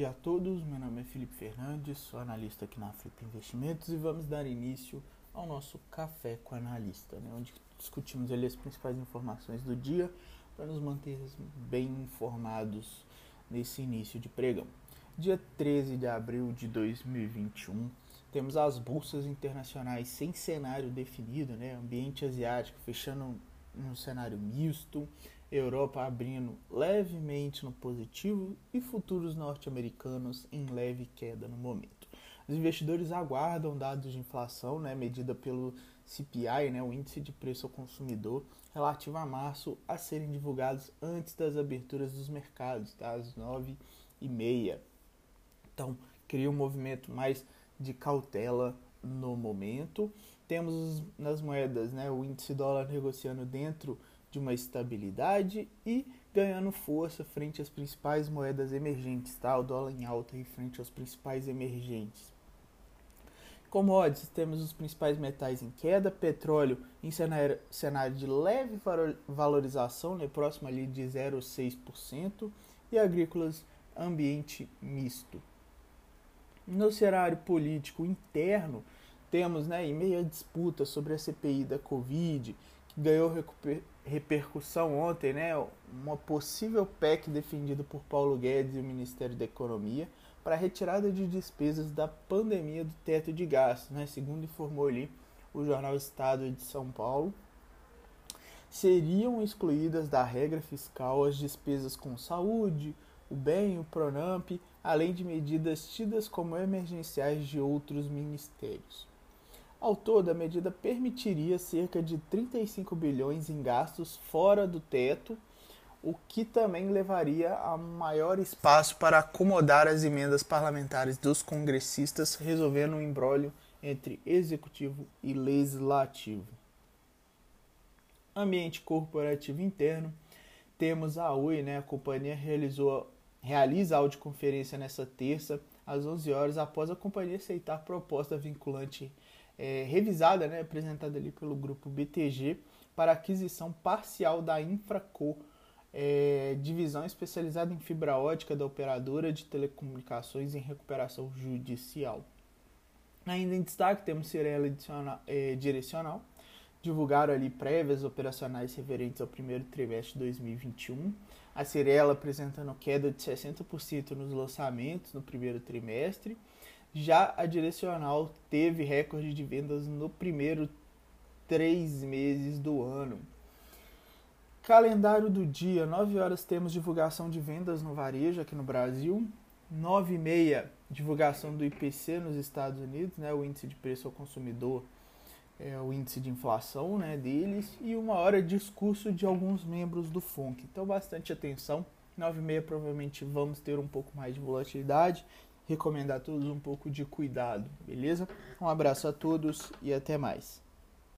dia a todos. Meu nome é Felipe Fernandes, sou analista aqui na Flip Investimentos e vamos dar início ao nosso Café com Analista, né, onde discutimos ali as principais informações do dia para nos manter bem informados nesse início de pregão. Dia 13 de abril de 2021, temos as bolsas internacionais sem cenário definido, né, ambiente asiático fechando num cenário misto, Europa abrindo levemente no positivo e futuros norte-americanos em leve queda no momento. Os investidores aguardam dados de inflação, né, medida pelo CPI, né, o índice de preço ao consumidor, relativo a março, a serem divulgados antes das aberturas dos mercados, tá, às 9h30. Então, cria um movimento mais de cautela no momento. Temos nas moedas né, o índice dólar negociando dentro de uma estabilidade e ganhando força frente às principais moedas emergentes, tá? O dólar em alta em frente aos principais emergentes. Commodities, temos os principais metais em queda, petróleo em cenário, cenário de leve valorização, né, próximo ali de 0,6%, e agrícolas ambiente misto. No cenário político interno, temos, né, em meio à disputa sobre a CPI da Covid, ganhou repercussão ontem, né, uma possível PEC defendida por Paulo Guedes e o Ministério da Economia para a retirada de despesas da pandemia do teto de gastos, né, segundo informou ali o jornal Estado de São Paulo. Seriam excluídas da regra fiscal as despesas com saúde, o bem, o Pronamp, além de medidas tidas como emergenciais de outros ministérios. Ao todo, a medida permitiria cerca de 35 bilhões em gastos fora do teto, o que também levaria a maior espaço para acomodar as emendas parlamentares dos congressistas, resolvendo um embrólio entre executivo e legislativo. Ambiente corporativo interno, temos a Oi, né? A companhia realizou realiza audioconferência nesta terça às 11 horas após a companhia aceitar proposta vinculante é, revisada, né, apresentada ali pelo grupo BTG, para aquisição parcial da Infraco, é, divisão especializada em fibra ótica da operadora de telecomunicações em recuperação judicial. Ainda em destaque temos Cirela é, Direcional, divulgaram ali prévias operacionais referentes ao primeiro trimestre de 2021. A Cirela apresentando queda de 60% nos lançamentos no primeiro trimestre já a Direcional teve recorde de vendas no primeiro três meses do ano. Calendário do dia, 9 horas temos divulgação de vendas no varejo aqui no Brasil, 9 e meia divulgação do IPC nos Estados Unidos, né, o índice de preço ao consumidor, é, o índice de inflação né, deles, e uma hora discurso de alguns membros do FONC. Então bastante atenção, 9 e meia provavelmente vamos ter um pouco mais de volatilidade recomendar a todos um pouco de cuidado, beleza? Um abraço a todos e até mais.